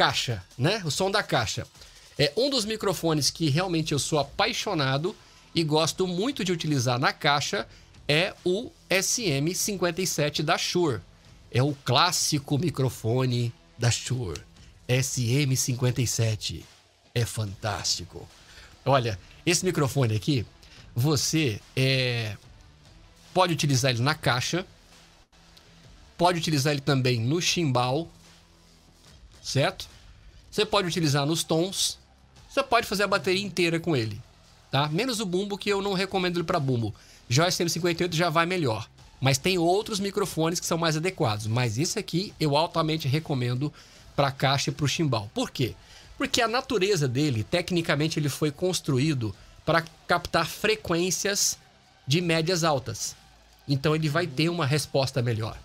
caixa, né? O som da caixa. É um dos microfones que realmente eu sou apaixonado e gosto muito de utilizar na caixa é o SM57 da Shure. É o clássico microfone da Shure. SM57. É fantástico. Olha, esse microfone aqui, você é, pode utilizar ele na caixa, pode utilizar ele também no chimbal, certo? Você pode utilizar nos tons, você pode fazer a bateria inteira com ele, tá? Menos o bumbo que eu não recomendo ele para bumbo. O SM58 já vai melhor, mas tem outros microfones que são mais adequados, mas esse aqui eu altamente recomendo para caixa e para o chimbal. Por quê? Porque a natureza dele, tecnicamente, ele foi construído para captar frequências de médias altas. Então ele vai ter uma resposta melhor.